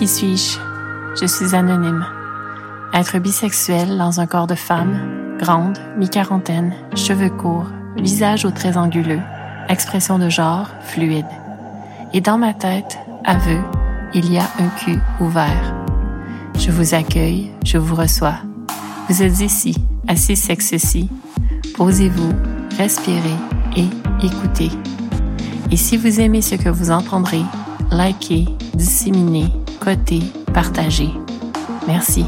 Qui suis-je? Je suis anonyme. Être bisexuel dans un corps de femme, grande, mi-quarantaine, cheveux courts, visage aux traits anguleux, expression de genre fluide. Et dans ma tête, aveu, il y a un cul ouvert. Je vous accueille, je vous reçois. Vous êtes ici, assis sexe-ci. Posez-vous, respirez et écoutez. Et si vous aimez ce que vous entendrez, likez, disséminez, cotez, partagez. Merci.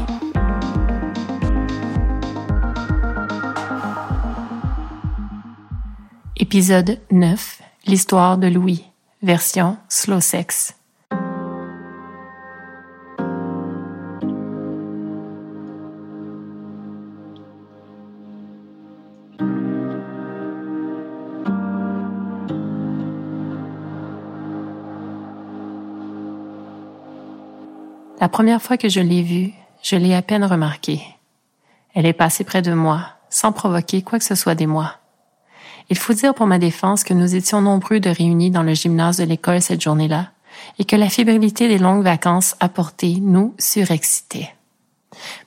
Épisode 9. L'histoire de Louis. Version slow sex. La première fois que je l'ai vue, je l'ai à peine remarquée. Elle est passée près de moi, sans provoquer quoi que ce soit des moi. Il faut dire pour ma défense que nous étions nombreux de réunis dans le gymnase de l'école cette journée-là, et que la fébrilité des longues vacances apportées nous surexcitait.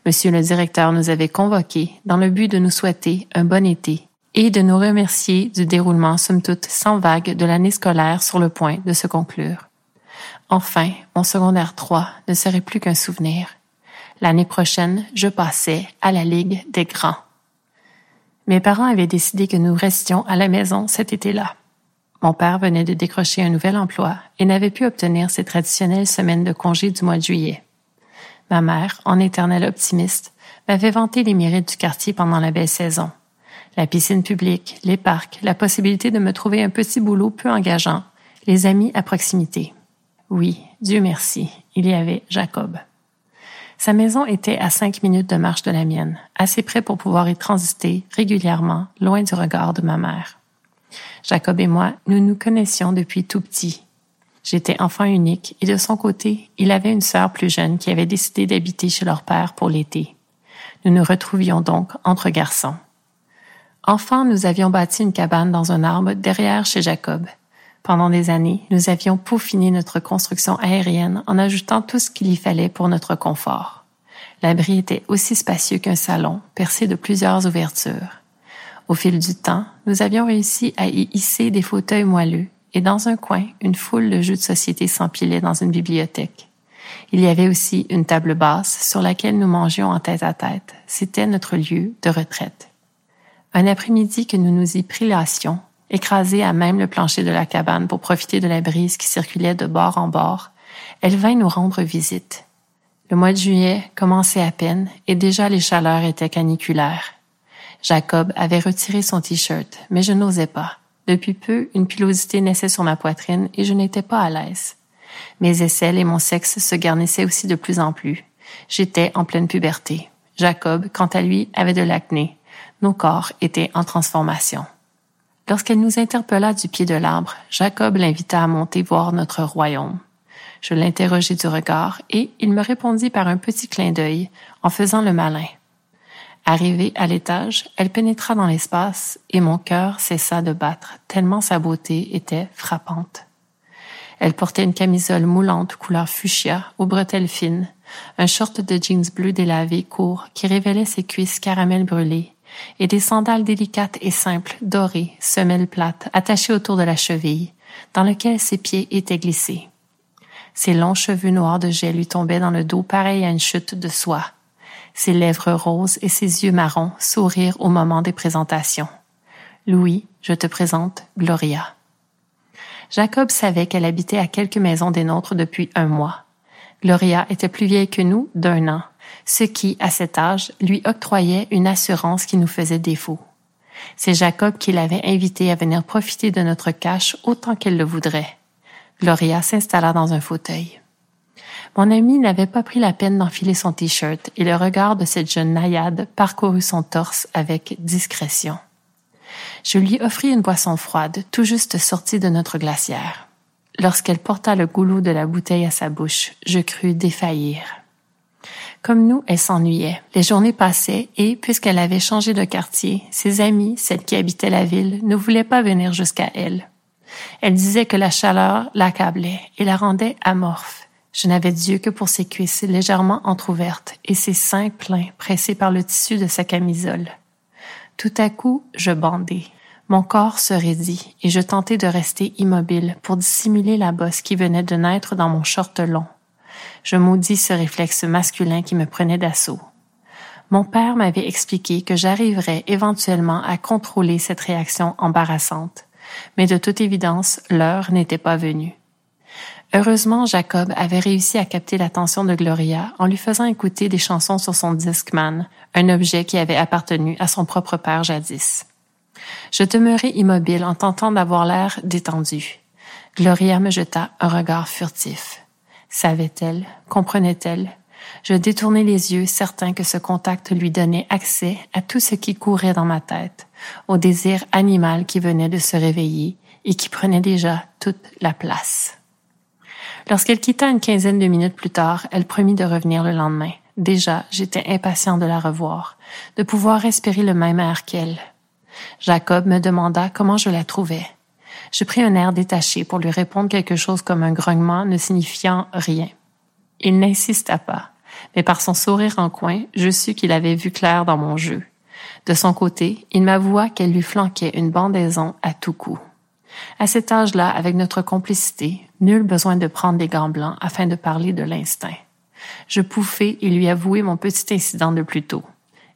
Monsieur le directeur nous avait convoqués dans le but de nous souhaiter un bon été et de nous remercier du déroulement somme toute sans vague de l'année scolaire sur le point de se conclure. Enfin, mon secondaire 3 ne serait plus qu'un souvenir. L'année prochaine, je passais à la Ligue des grands. Mes parents avaient décidé que nous restions à la maison cet été-là. Mon père venait de décrocher un nouvel emploi et n'avait pu obtenir ses traditionnelles semaines de congé du mois de juillet. Ma mère, en éternelle optimiste, m'avait vanté les mérites du quartier pendant la belle saison. La piscine publique, les parcs, la possibilité de me trouver un petit boulot peu engageant, les amis à proximité. Oui, Dieu merci, il y avait Jacob. Sa maison était à cinq minutes de marche de la mienne, assez près pour pouvoir y transiter régulièrement, loin du regard de ma mère. Jacob et moi, nous nous connaissions depuis tout petit. J'étais enfant unique et de son côté, il avait une sœur plus jeune qui avait décidé d'habiter chez leur père pour l'été. Nous nous retrouvions donc entre garçons. Enfant, nous avions bâti une cabane dans un arbre derrière chez Jacob pendant des années, nous avions peaufiné notre construction aérienne en ajoutant tout ce qu'il y fallait pour notre confort. L'abri était aussi spacieux qu'un salon, percé de plusieurs ouvertures. Au fil du temps, nous avions réussi à y hisser des fauteuils moelleux et dans un coin, une foule de jeux de société s'empilait dans une bibliothèque. Il y avait aussi une table basse sur laquelle nous mangions en tête à tête. C'était notre lieu de retraite. Un après-midi que nous nous y prilassions, Écrasée à même le plancher de la cabane pour profiter de la brise qui circulait de bord en bord, elle vint nous rendre visite. Le mois de juillet commençait à peine et déjà les chaleurs étaient caniculaires. Jacob avait retiré son t-shirt, mais je n'osais pas. Depuis peu, une pilosité naissait sur ma poitrine et je n'étais pas à l'aise. Mes aisselles et mon sexe se garnissaient aussi de plus en plus. J'étais en pleine puberté. Jacob, quant à lui, avait de l'acné. Nos corps étaient en transformation. Lorsqu'elle nous interpella du pied de l'arbre, Jacob l'invita à monter voir notre royaume. Je l'interrogeai du regard et il me répondit par un petit clin d'œil en faisant le malin. Arrivée à l'étage, elle pénétra dans l'espace et mon cœur cessa de battre tellement sa beauté était frappante. Elle portait une camisole moulante couleur fuchsia aux bretelles fines, un short de jeans bleu délavé court qui révélait ses cuisses caramel brûlées et des sandales délicates et simples, dorées, semelles plates, attachées autour de la cheville, dans lequel ses pieds étaient glissés. Ses longs cheveux noirs de gel lui tombaient dans le dos pareil à une chute de soie. Ses lèvres roses et ses yeux marrons sourirent au moment des présentations. Louis, je te présente Gloria. Jacob savait qu'elle habitait à quelques maisons des nôtres depuis un mois. Gloria était plus vieille que nous d'un an, ce qui, à cet âge, lui octroyait une assurance qui nous faisait défaut. C'est Jacob qui l'avait invité à venir profiter de notre cache autant qu'elle le voudrait. Gloria s'installa dans un fauteuil. Mon ami n'avait pas pris la peine d'enfiler son t-shirt et le regard de cette jeune naïade parcourut son torse avec discrétion. Je lui offris une boisson froide, tout juste sortie de notre glacière. Lorsqu'elle porta le goulot de la bouteille à sa bouche, je crus défaillir. Comme nous, elle s'ennuyait. Les journées passaient et, puisqu'elle avait changé de quartier, ses amies, celles qui habitaient la ville, ne voulaient pas venir jusqu'à elle. Elle disait que la chaleur l'accablait et la rendait amorphe. Je n'avais Dieu que pour ses cuisses légèrement entr'ouvertes et ses seins pleins pressés par le tissu de sa camisole. Tout à coup, je bandai. Mon corps se raidit et je tentai de rester immobile pour dissimuler la bosse qui venait de naître dans mon short long. Je maudis ce réflexe masculin qui me prenait d'assaut. Mon père m'avait expliqué que j'arriverais éventuellement à contrôler cette réaction embarrassante, mais de toute évidence, l'heure n'était pas venue. Heureusement, Jacob avait réussi à capter l'attention de Gloria en lui faisant écouter des chansons sur son Discman, un objet qui avait appartenu à son propre père jadis. Je demeurai immobile en tentant d'avoir l'air détendu. Gloria me jeta un regard furtif. Savait-elle? Comprenait-elle? Je détournai les yeux, certain que ce contact lui donnait accès à tout ce qui courait dans ma tête, au désir animal qui venait de se réveiller et qui prenait déjà toute la place. Lorsqu'elle quitta une quinzaine de minutes plus tard, elle promit de revenir le lendemain. Déjà, j'étais impatient de la revoir, de pouvoir respirer le même air qu'elle. Jacob me demanda comment je la trouvais. Je pris un air détaché pour lui répondre quelque chose comme un grognement ne signifiant rien. Il n'insista pas, mais par son sourire en coin, je sus qu'il avait vu clair dans mon jeu. De son côté, il m'avoua qu'elle lui flanquait une bandaison à tout coup. À cet âge-là, avec notre complicité, nul besoin de prendre des gants blancs afin de parler de l'instinct. Je pouffai et lui avouai mon petit incident de plus tôt.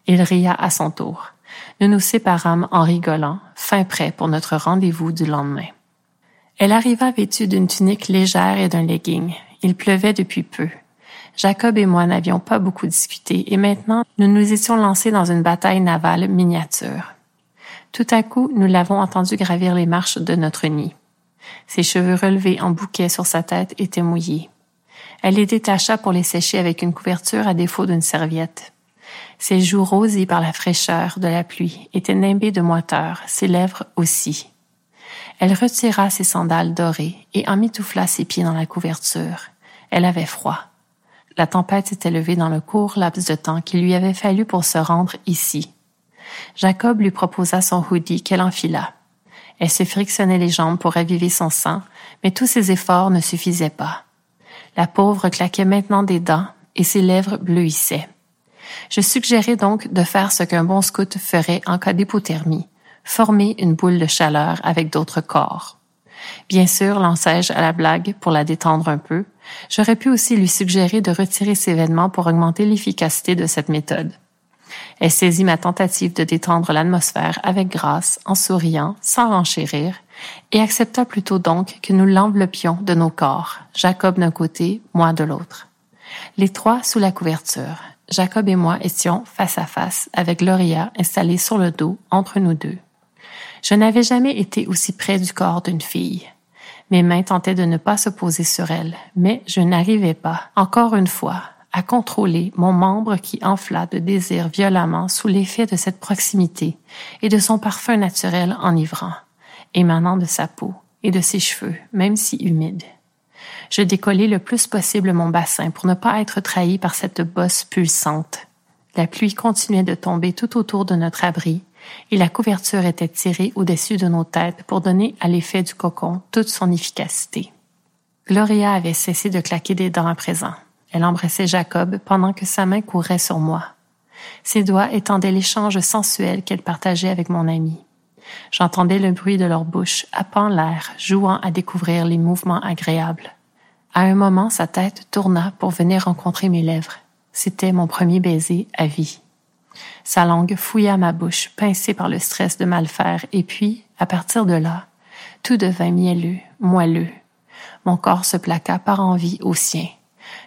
Il ria à son tour. Nous nous séparâmes en rigolant, fin prêt pour notre rendez-vous du lendemain. Elle arriva vêtue d'une tunique légère et d'un legging. Il pleuvait depuis peu. Jacob et moi n'avions pas beaucoup discuté et maintenant nous nous étions lancés dans une bataille navale miniature. Tout à coup, nous l'avons entendu gravir les marches de notre nid. Ses cheveux relevés en bouquet sur sa tête étaient mouillés. Elle les détacha pour les sécher avec une couverture à défaut d'une serviette. Ses joues rosies par la fraîcheur de la pluie étaient nimbées de moiteur, ses lèvres aussi. Elle retira ses sandales dorées et emmitoufla ses pieds dans la couverture. Elle avait froid. La tempête s'était levée dans le court laps de temps qu'il lui avait fallu pour se rendre ici. Jacob lui proposa son hoodie qu'elle enfila. Elle se frictionnait les jambes pour raviver son sang, mais tous ses efforts ne suffisaient pas. La pauvre claquait maintenant des dents et ses lèvres bleuissaient. Je suggérais donc de faire ce qu'un bon scout ferait en cas d'hypothermie, former une boule de chaleur avec d'autres corps. Bien sûr, lançai-je à la blague pour la détendre un peu. J'aurais pu aussi lui suggérer de retirer ses vêtements pour augmenter l'efficacité de cette méthode. Elle saisit ma tentative de détendre l'atmosphère avec grâce, en souriant, sans renchérir, et accepta plutôt donc que nous l'enveloppions de nos corps, Jacob d'un côté, moi de l'autre. Les trois sous la couverture, Jacob et moi étions face à face avec Gloria installée sur le dos entre nous deux. Je n'avais jamais été aussi près du corps d'une fille. Mes mains tentaient de ne pas se poser sur elle, mais je n'arrivais pas, encore une fois, à contrôler mon membre qui enfla de désir violemment sous l'effet de cette proximité et de son parfum naturel enivrant, émanant de sa peau et de ses cheveux, même si humides. Je décollai le plus possible mon bassin pour ne pas être trahi par cette bosse pulsante. La pluie continuait de tomber tout autour de notre abri, et la couverture était tirée au-dessus de nos têtes pour donner à l'effet du cocon toute son efficacité. Gloria avait cessé de claquer des dents à présent. Elle embrassait Jacob pendant que sa main courait sur moi. Ses doigts étendaient l'échange sensuel qu'elle partageait avec mon ami. J'entendais le bruit de leur bouche happant l'air, jouant à découvrir les mouvements agréables. À un moment, sa tête tourna pour venir rencontrer mes lèvres. C'était mon premier baiser à vie. Sa langue fouilla ma bouche, pincée par le stress de mal faire, et puis, à partir de là, tout devint mielleux, moelleux. Mon corps se plaqua par envie au sien.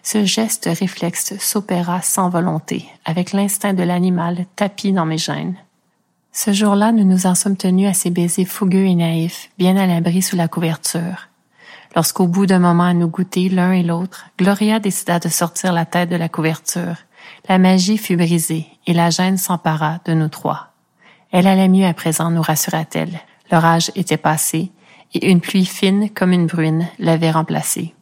Ce geste réflexe s'opéra sans volonté, avec l'instinct de l'animal tapi dans mes gènes. Ce jour-là, nous nous en sommes tenus à ces baisers fougueux et naïfs, bien à l'abri sous la couverture. Lorsqu'au bout d'un moment à nous goûter l'un et l'autre, Gloria décida de sortir la tête de la couverture. La magie fut brisée et la gêne s'empara de nous trois. Elle allait mieux à présent, nous rassura-t-elle. L'orage était passé et une pluie fine comme une bruine l'avait remplacée.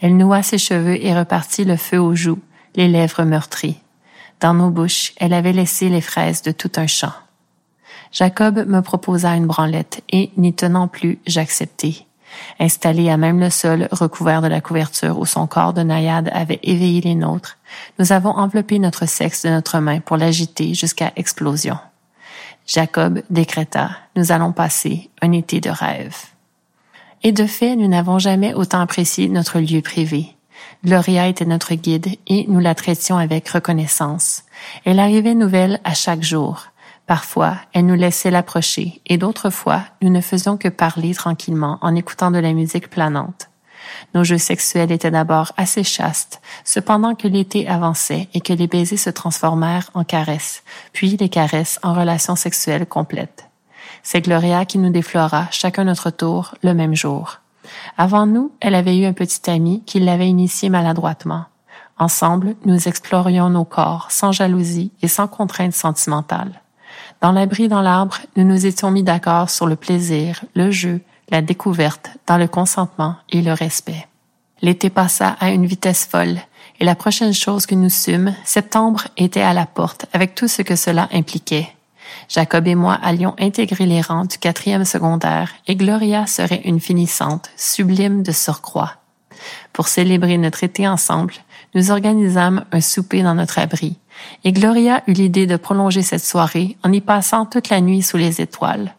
Elle noua ses cheveux et repartit le feu aux joues, les lèvres meurtries. Dans nos bouches, elle avait laissé les fraises de tout un champ. Jacob me proposa une branlette et, n'y tenant plus, j'acceptai. Installé à même le sol, recouvert de la couverture où son corps de naïade avait éveillé les nôtres, nous avons enveloppé notre sexe de notre main pour l'agiter jusqu'à explosion. Jacob décréta, nous allons passer un été de rêve. Et de fait, nous n'avons jamais autant apprécié notre lieu privé. Gloria était notre guide et nous la traitions avec reconnaissance. Elle arrivait nouvelle à chaque jour. Parfois, elle nous laissait l'approcher et d'autres fois, nous ne faisions que parler tranquillement en écoutant de la musique planante. Nos jeux sexuels étaient d'abord assez chastes, cependant que l'été avançait et que les baisers se transformèrent en caresses, puis les caresses en relations sexuelles complètes. C'est Gloria qui nous déflora chacun notre tour le même jour. Avant nous, elle avait eu un petit ami qui l'avait initié maladroitement. Ensemble, nous explorions nos corps sans jalousie et sans contrainte sentimentale. Dans l'abri dans l'arbre, nous nous étions mis d'accord sur le plaisir, le jeu, la découverte, dans le consentement et le respect. L'été passa à une vitesse folle, et la prochaine chose que nous sûmes, septembre était à la porte, avec tout ce que cela impliquait. Jacob et moi allions intégrer les rangs du quatrième secondaire, et Gloria serait une finissante, sublime de surcroît. Pour célébrer notre été ensemble, nous organisâmes un souper dans notre abri, et Gloria eut l'idée de prolonger cette soirée en y passant toute la nuit sous les étoiles.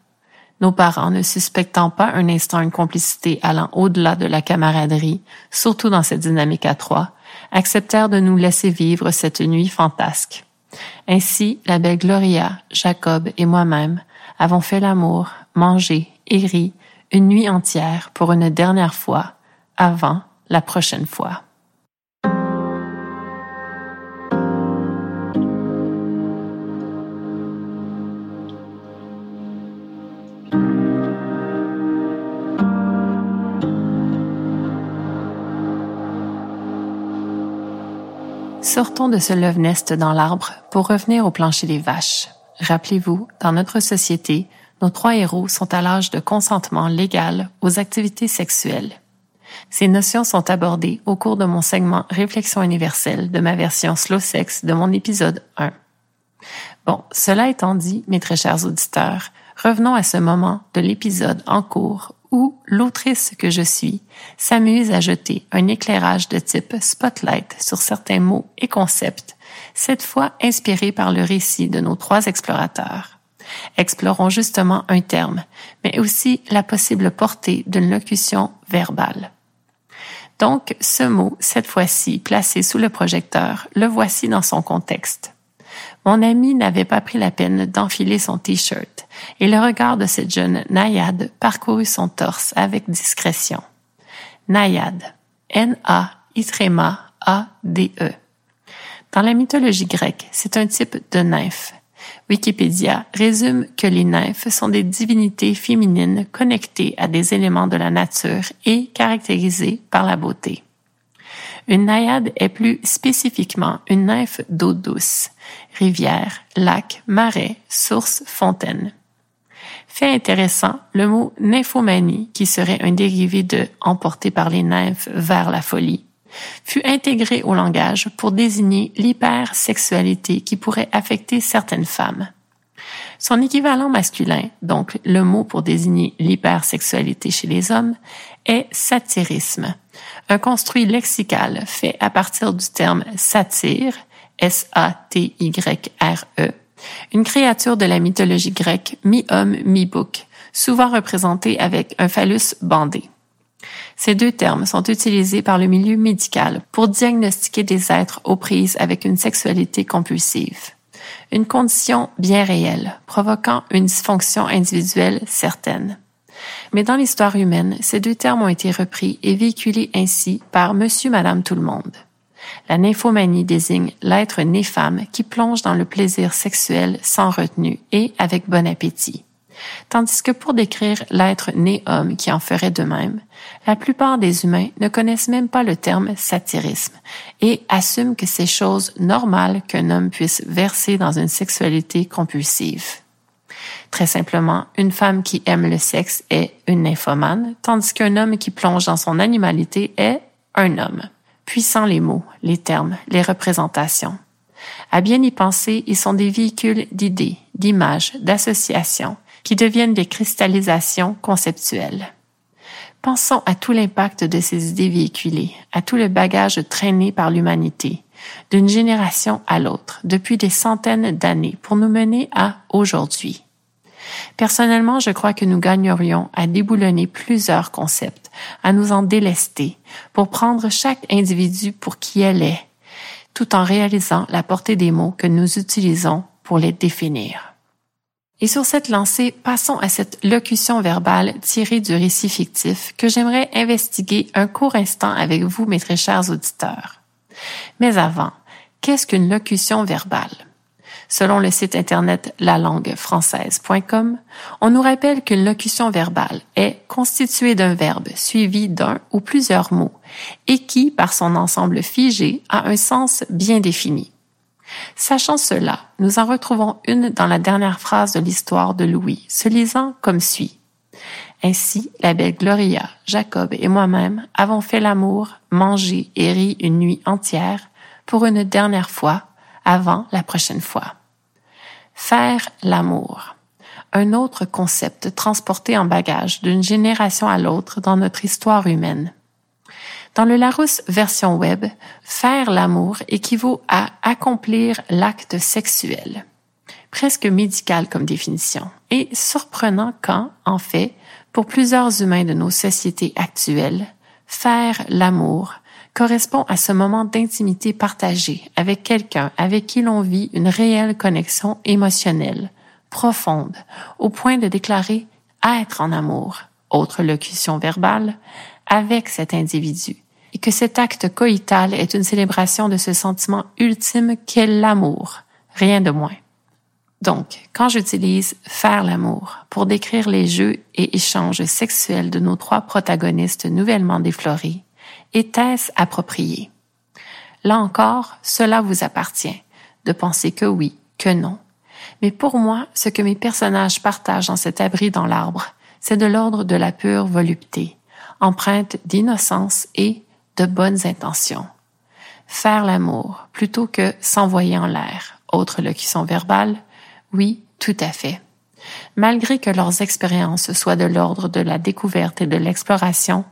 Nos parents, ne suspectant pas un instant une complicité allant au-delà de la camaraderie, surtout dans cette dynamique à trois, acceptèrent de nous laisser vivre cette nuit fantasque. Ainsi, la belle Gloria, Jacob et moi-même avons fait l'amour, mangé et ri une nuit entière pour une dernière fois, avant la prochaine fois. Sortons de ce love-nest dans l'arbre pour revenir au plancher des vaches. Rappelez-vous, dans notre société, nos trois héros sont à l'âge de consentement légal aux activités sexuelles. Ces notions sont abordées au cours de mon segment Réflexion universelle de ma version slow sex de mon épisode 1. Bon, cela étant dit, mes très chers auditeurs, revenons à ce moment de l'épisode en cours où l'autrice que je suis s'amuse à jeter un éclairage de type spotlight sur certains mots et concepts, cette fois inspirés par le récit de nos trois explorateurs. Explorons justement un terme, mais aussi la possible portée d'une locution verbale. Donc, ce mot, cette fois-ci placé sous le projecteur, le voici dans son contexte. Mon ami n'avait pas pris la peine d'enfiler son t-shirt, et le regard de cette jeune naïade parcourut son torse avec discrétion. Naïade. N-A-I-A-D-E. Dans la mythologie grecque, c'est un type de nymphe. Wikipédia résume que les nymphes sont des divinités féminines connectées à des éléments de la nature et caractérisées par la beauté. Une naïade est plus spécifiquement une nymphe d'eau douce, rivière, lac, marais, source, fontaine. Fait intéressant, le mot nymphomanie, qui serait un dérivé de emporté par les nymphes vers la folie, fut intégré au langage pour désigner l'hypersexualité qui pourrait affecter certaines femmes. Son équivalent masculin, donc le mot pour désigner l'hypersexualité chez les hommes, est satirisme, un construit lexical fait à partir du terme satire, S-A-T-Y-R-E, une créature de la mythologie grecque mi-homme, mi-bouc, souvent représentée avec un phallus bandé. Ces deux termes sont utilisés par le milieu médical pour diagnostiquer des êtres aux prises avec une sexualité compulsive. Une condition bien réelle, provoquant une dysfonction individuelle certaine. Mais dans l'histoire humaine, ces deux termes ont été repris et véhiculés ainsi par monsieur, madame, tout le monde. La nymphomanie désigne l'être né femme qui plonge dans le plaisir sexuel sans retenue et avec bon appétit. Tandis que pour décrire l'être né homme qui en ferait de même, la plupart des humains ne connaissent même pas le terme satirisme et assument que c'est chose normale qu'un homme puisse verser dans une sexualité compulsive. Très simplement, une femme qui aime le sexe est une nymphomane, tandis qu'un homme qui plonge dans son animalité est un homme. Puissant les mots, les termes, les représentations. À bien y penser, ils sont des véhicules d'idées, d'images, d'associations, qui deviennent des cristallisations conceptuelles. Pensons à tout l'impact de ces idées véhiculées, à tout le bagage traîné par l'humanité, d'une génération à l'autre, depuis des centaines d'années, pour nous mener à aujourd'hui. Personnellement, je crois que nous gagnerions à déboulonner plusieurs concepts, à nous en délester, pour prendre chaque individu pour qui elle est, tout en réalisant la portée des mots que nous utilisons pour les définir. Et sur cette lancée, passons à cette locution verbale tirée du récit fictif que j'aimerais investiguer un court instant avec vous, mes très chers auditeurs. Mais avant, qu'est-ce qu'une locution verbale? Selon le site internet lalanguefrançaise.com, on nous rappelle qu'une locution verbale est constituée d'un verbe suivi d'un ou plusieurs mots et qui, par son ensemble figé, a un sens bien défini. Sachant cela, nous en retrouvons une dans la dernière phrase de l'histoire de Louis, se lisant comme suit. Ainsi, la belle Gloria, Jacob et moi-même avons fait l'amour, mangé et ri une nuit entière pour une dernière fois avant la prochaine fois. Faire l'amour. Un autre concept transporté en bagage d'une génération à l'autre dans notre histoire humaine. Dans le Larousse version web, faire l'amour équivaut à accomplir l'acte sexuel. Presque médical comme définition et surprenant quand, en fait, pour plusieurs humains de nos sociétés actuelles, faire l'amour correspond à ce moment d'intimité partagée avec quelqu'un avec qui l'on vit une réelle connexion émotionnelle, profonde, au point de déclarer être en amour, autre locution verbale, avec cet individu et que cet acte coïtal est une célébration de ce sentiment ultime qu'est l'amour, rien de moins. Donc, quand j'utilise faire l'amour pour décrire les jeux et échanges sexuels de nos trois protagonistes nouvellement déflorés, était-ce approprié? Là encore, cela vous appartient, de penser que oui, que non. Mais pour moi, ce que mes personnages partagent en cet abri dans l'arbre, c'est de l'ordre de la pure volupté, empreinte d'innocence et de bonnes intentions. Faire l'amour plutôt que s'envoyer en l'air. Autre locution verbale. Oui, tout à fait. Malgré que leurs expériences soient de l'ordre de la découverte et de l'exploration,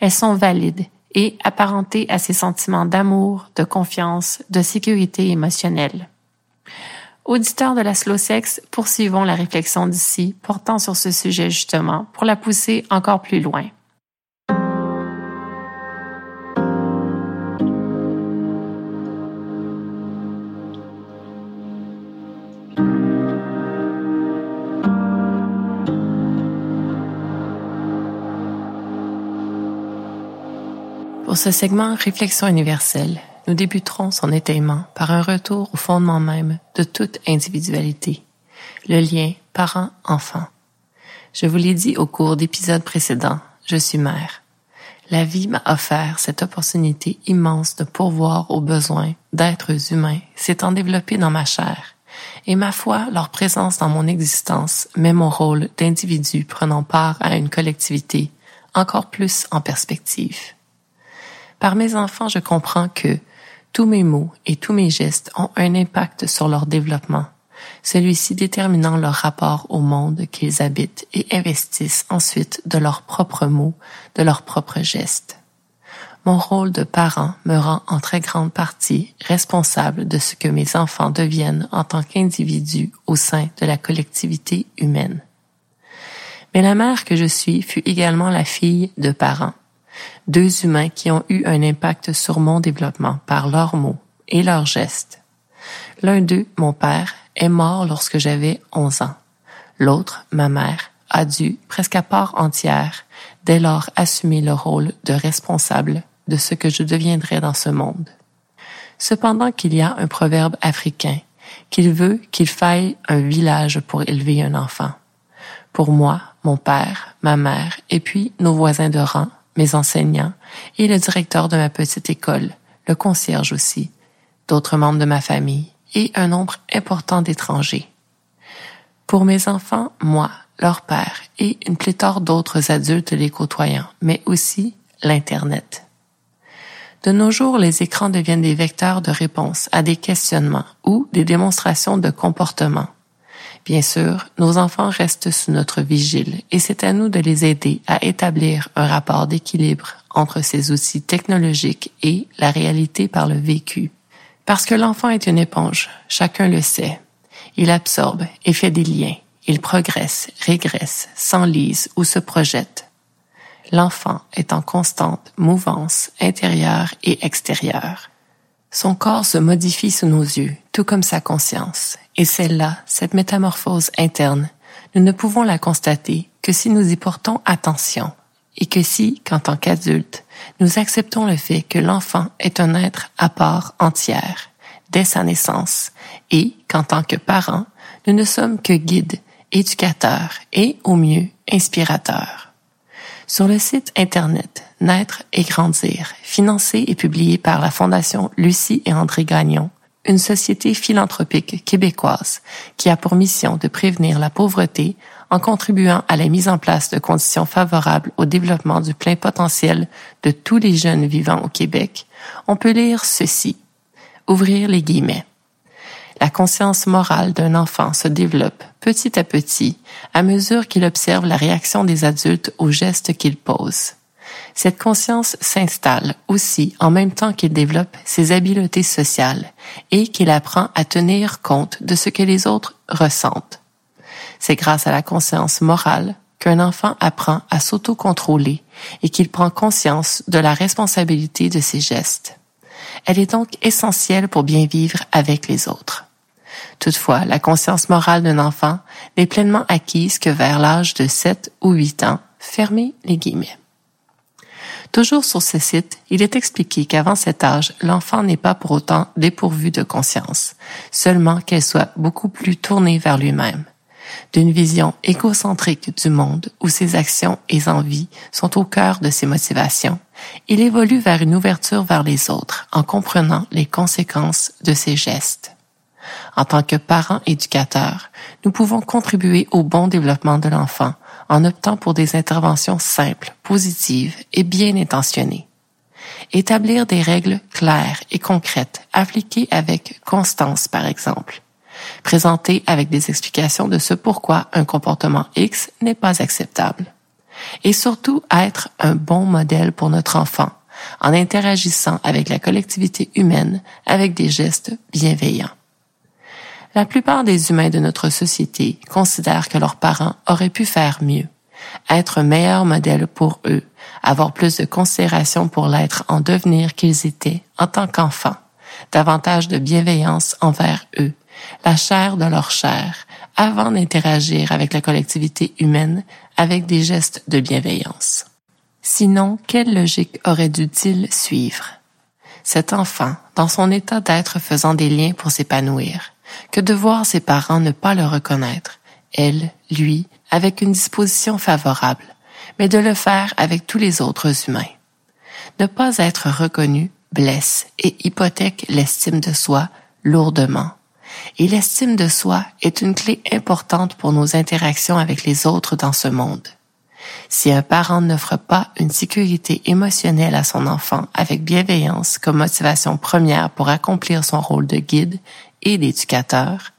elles sont valides et apparentées à ces sentiments d'amour, de confiance, de sécurité émotionnelle. Auditeurs de la slow sex, poursuivons la réflexion d'ici portant sur ce sujet justement pour la pousser encore plus loin. Pour ce segment Réflexion universelle, nous débuterons son étayement par un retour au fondement même de toute individualité, le lien parent-enfant. Je vous l'ai dit au cours d'épisodes précédents, je suis mère. La vie m'a offert cette opportunité immense de pourvoir aux besoins d'êtres humains s'étant développés dans ma chair. Et ma foi, leur présence dans mon existence met mon rôle d'individu prenant part à une collectivité encore plus en perspective. Par mes enfants, je comprends que tous mes mots et tous mes gestes ont un impact sur leur développement, celui-ci déterminant leur rapport au monde qu'ils habitent et investissent ensuite de leurs propres mots, de leurs propres gestes. Mon rôle de parent me rend en très grande partie responsable de ce que mes enfants deviennent en tant qu'individus au sein de la collectivité humaine. Mais la mère que je suis fut également la fille de parents deux humains qui ont eu un impact sur mon développement par leurs mots et leurs gestes. L'un d'eux, mon père, est mort lorsque j'avais 11 ans. L'autre, ma mère, a dû, presque à part entière, dès lors assumer le rôle de responsable de ce que je deviendrais dans ce monde. Cependant qu'il y a un proverbe africain qu'il veut qu'il faille un village pour élever un enfant. Pour moi, mon père, ma mère et puis nos voisins de rang, mes enseignants et le directeur de ma petite école, le concierge aussi, d'autres membres de ma famille et un nombre important d'étrangers. Pour mes enfants, moi, leur père et une pléthore d'autres adultes les côtoyant, mais aussi l'Internet. De nos jours, les écrans deviennent des vecteurs de réponse à des questionnements ou des démonstrations de comportement. Bien sûr, nos enfants restent sous notre vigile et c'est à nous de les aider à établir un rapport d'équilibre entre ces outils technologiques et la réalité par le vécu. Parce que l'enfant est une éponge, chacun le sait. Il absorbe et fait des liens. Il progresse, régresse, s'enlise ou se projette. L'enfant est en constante mouvance intérieure et extérieure. Son corps se modifie sous nos yeux, tout comme sa conscience. Et celle-là, cette métamorphose interne, nous ne pouvons la constater que si nous y portons attention et que si, qu'en tant qu'adulte, nous acceptons le fait que l'enfant est un être à part entière dès sa naissance et qu'en tant que parents, nous ne sommes que guides, éducateurs et, au mieux, inspirateurs. Sur le site Internet Naître et Grandir, financé et publié par la Fondation Lucie et André Gagnon, une société philanthropique québécoise qui a pour mission de prévenir la pauvreté en contribuant à la mise en place de conditions favorables au développement du plein potentiel de tous les jeunes vivant au Québec, on peut lire ceci. Ouvrir les guillemets. La conscience morale d'un enfant se développe petit à petit à mesure qu'il observe la réaction des adultes aux gestes qu'il pose. Cette conscience s'installe aussi en même temps qu'il développe ses habiletés sociales et qu'il apprend à tenir compte de ce que les autres ressentent. C'est grâce à la conscience morale qu'un enfant apprend à s'autocontrôler et qu'il prend conscience de la responsabilité de ses gestes. Elle est donc essentielle pour bien vivre avec les autres. Toutefois, la conscience morale d'un enfant n'est pleinement acquise que vers l'âge de 7 ou 8 ans, fermez les guillemets. Toujours sur ce site, il est expliqué qu'avant cet âge, l'enfant n'est pas pour autant dépourvu de conscience, seulement qu'elle soit beaucoup plus tournée vers lui-même. D'une vision égocentrique du monde où ses actions et envies sont au cœur de ses motivations, il évolue vers une ouverture vers les autres en comprenant les conséquences de ses gestes. En tant que parents éducateurs, nous pouvons contribuer au bon développement de l'enfant en optant pour des interventions simples, positives et bien intentionnées. Établir des règles claires et concrètes, appliquées avec constance par exemple. Présenter avec des explications de ce pourquoi un comportement X n'est pas acceptable. Et surtout être un bon modèle pour notre enfant en interagissant avec la collectivité humaine avec des gestes bienveillants. La plupart des humains de notre société considèrent que leurs parents auraient pu faire mieux, être un meilleur modèle pour eux, avoir plus de considération pour l'être en devenir qu'ils étaient en tant qu'enfants, davantage de bienveillance envers eux, la chair de leur chair, avant d'interagir avec la collectivité humaine avec des gestes de bienveillance. Sinon, quelle logique aurait dû-il suivre? Cet enfant, dans son état d'être faisant des liens pour s'épanouir, que de voir ses parents ne pas le reconnaître, elle, lui, avec une disposition favorable, mais de le faire avec tous les autres humains. Ne pas être reconnu blesse et hypothèque l'estime de soi lourdement. Et l'estime de soi est une clé importante pour nos interactions avec les autres dans ce monde. Si un parent n'offre pas une sécurité émotionnelle à son enfant avec bienveillance comme motivation première pour accomplir son rôle de guide et d'éducateur,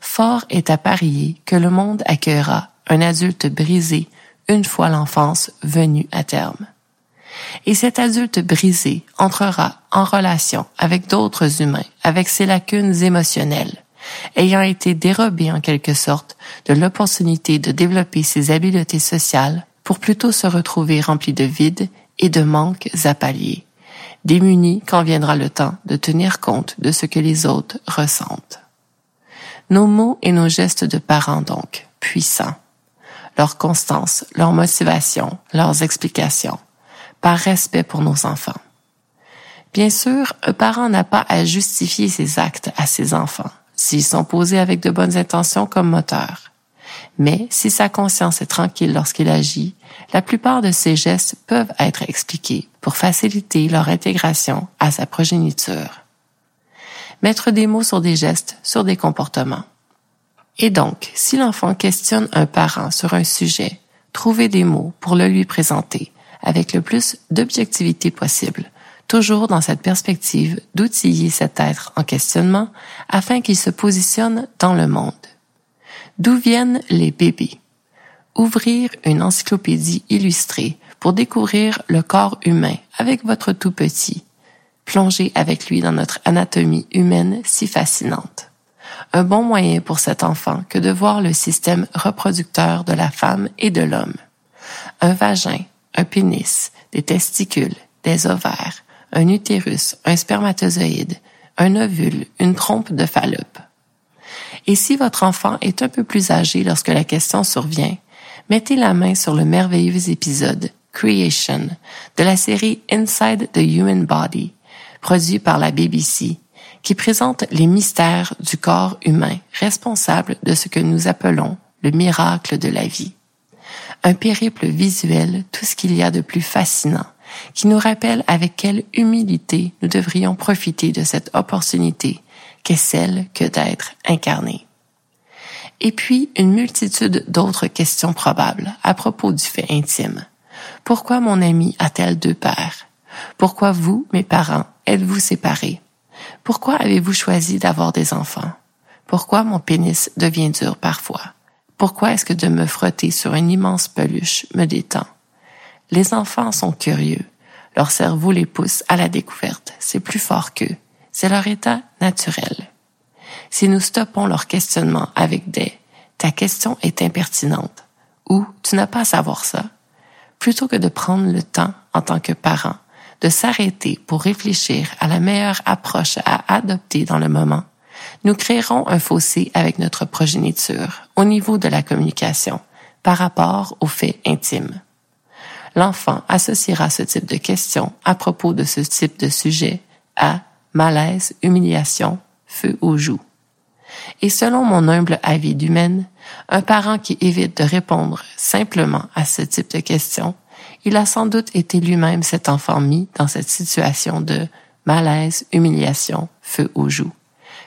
fort est à parier que le monde accueillera un adulte brisé une fois l'enfance venue à terme. Et cet adulte brisé entrera en relation avec d'autres humains, avec ses lacunes émotionnelles, ayant été dérobé en quelque sorte de l'opportunité de développer ses habiletés sociales pour plutôt se retrouver rempli de vide et de manques à pallier démunis quand viendra le temps de tenir compte de ce que les autres ressentent. Nos mots et nos gestes de parents donc, puissants. Leur constance, leur motivation, leurs explications, par respect pour nos enfants. Bien sûr, un parent n'a pas à justifier ses actes à ses enfants, s'ils sont posés avec de bonnes intentions comme moteur. Mais si sa conscience est tranquille lorsqu'il agit, la plupart de ses gestes peuvent être expliqués pour faciliter leur intégration à sa progéniture. Mettre des mots sur des gestes, sur des comportements. Et donc, si l'enfant questionne un parent sur un sujet, trouver des mots pour le lui présenter avec le plus d'objectivité possible, toujours dans cette perspective d'outiller cet être en questionnement afin qu'il se positionne dans le monde D'où viennent les bébés? Ouvrir une encyclopédie illustrée pour découvrir le corps humain avec votre tout petit. Plonger avec lui dans notre anatomie humaine si fascinante. Un bon moyen pour cet enfant que de voir le système reproducteur de la femme et de l'homme. Un vagin, un pénis, des testicules, des ovaires, un utérus, un spermatozoïde, un ovule, une trompe de Fallope. Et si votre enfant est un peu plus âgé lorsque la question survient, mettez la main sur le merveilleux épisode Creation de la série Inside the Human Body, produit par la BBC, qui présente les mystères du corps humain responsable de ce que nous appelons le miracle de la vie. Un périple visuel, tout ce qu'il y a de plus fascinant, qui nous rappelle avec quelle humilité nous devrions profiter de cette opportunité qu'est celle que d'être incarné. Et puis une multitude d'autres questions probables à propos du fait intime. Pourquoi mon ami a-t-elle deux pères? Pourquoi vous, mes parents, êtes-vous séparés? Pourquoi avez-vous choisi d'avoir des enfants? Pourquoi mon pénis devient dur parfois? Pourquoi est-ce que de me frotter sur une immense peluche me détend? Les enfants sont curieux. Leur cerveau les pousse à la découverte. C'est plus fort qu'eux. C'est leur état naturel. Si nous stoppons leur questionnement avec des ta question est impertinente ou tu n'as pas à savoir ça, plutôt que de prendre le temps en tant que parent de s'arrêter pour réfléchir à la meilleure approche à adopter dans le moment, nous créerons un fossé avec notre progéniture au niveau de la communication par rapport aux faits intimes. L'enfant associera ce type de questions à propos de ce type de sujet à malaise, humiliation, feu aux joues. Et selon mon humble avis d'humaine, un parent qui évite de répondre simplement à ce type de questions, il a sans doute été lui-même cet enfant mis dans cette situation de malaise, humiliation, feu aux joues,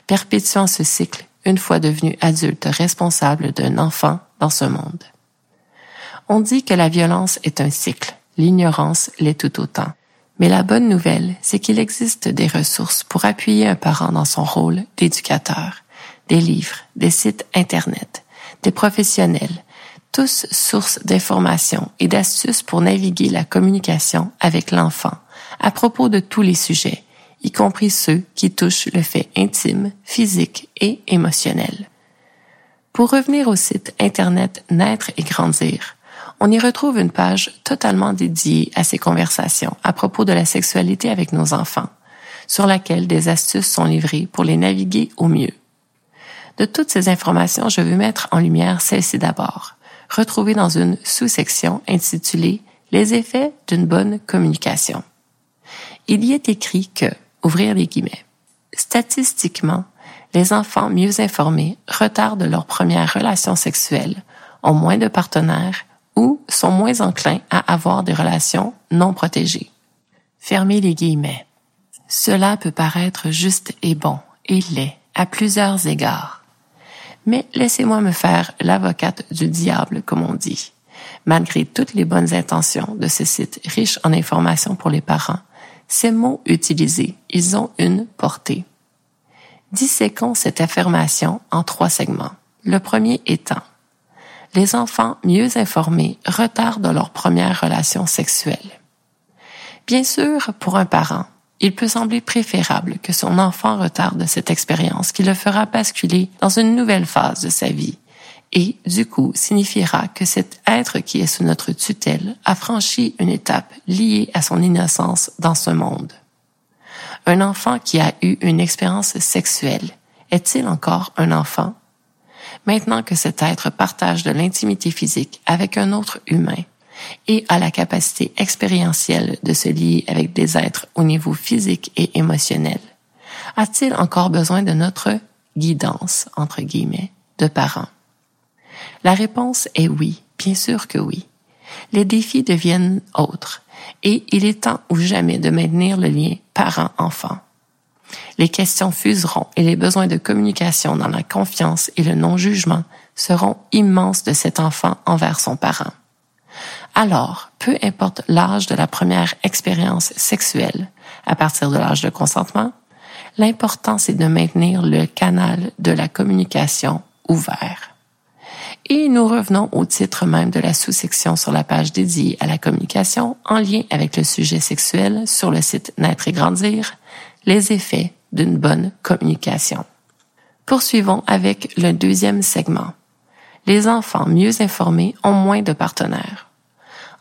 perpétuant ce cycle une fois devenu adulte responsable d'un enfant dans ce monde. On dit que la violence est un cycle, l'ignorance l'est tout autant. Mais la bonne nouvelle, c'est qu'il existe des ressources pour appuyer un parent dans son rôle d'éducateur, des livres, des sites Internet, des professionnels, tous sources d'informations et d'astuces pour naviguer la communication avec l'enfant à propos de tous les sujets, y compris ceux qui touchent le fait intime, physique et émotionnel. Pour revenir au site Internet Naître et Grandir, on y retrouve une page totalement dédiée à ces conversations à propos de la sexualité avec nos enfants, sur laquelle des astuces sont livrées pour les naviguer au mieux. De toutes ces informations, je veux mettre en lumière celle-ci d'abord, retrouvée dans une sous-section intitulée Les effets d'une bonne communication. Il y est écrit que, ouvrir les guillemets, statistiquement, les enfants mieux informés retardent leur première relation sexuelle, ont moins de partenaires ou sont moins enclins à avoir des relations non protégées. Fermez les guillemets. Cela peut paraître juste et bon et laid à plusieurs égards. Mais laissez-moi me faire l'avocate du diable, comme on dit. Malgré toutes les bonnes intentions de ce site riche en informations pour les parents, ces mots utilisés, ils ont une portée. Disséquons cette affirmation en trois segments. Le premier étant les enfants mieux informés retardent leur première relation sexuelle. Bien sûr, pour un parent, il peut sembler préférable que son enfant retarde cette expérience qui le fera basculer dans une nouvelle phase de sa vie et, du coup, signifiera que cet être qui est sous notre tutelle a franchi une étape liée à son innocence dans ce monde. Un enfant qui a eu une expérience sexuelle est-il encore un enfant? Maintenant que cet être partage de l'intimité physique avec un autre humain et a la capacité expérientielle de se lier avec des êtres au niveau physique et émotionnel, a-t-il encore besoin de notre guidance, entre guillemets, de parents? La réponse est oui, bien sûr que oui. Les défis deviennent autres et il est temps ou jamais de maintenir le lien parent-enfant. Les questions fuseront et les besoins de communication dans la confiance et le non-jugement seront immenses de cet enfant envers son parent. Alors, peu importe l'âge de la première expérience sexuelle, à partir de l'âge de consentement, l'important c'est de maintenir le canal de la communication ouvert. et nous revenons au titre même de la sous-section sur la page dédiée à la communication en lien avec le sujet sexuel sur le site Naître et Grandir, les effets d'une bonne communication. Poursuivons avec le deuxième segment. Les enfants mieux informés ont moins de partenaires.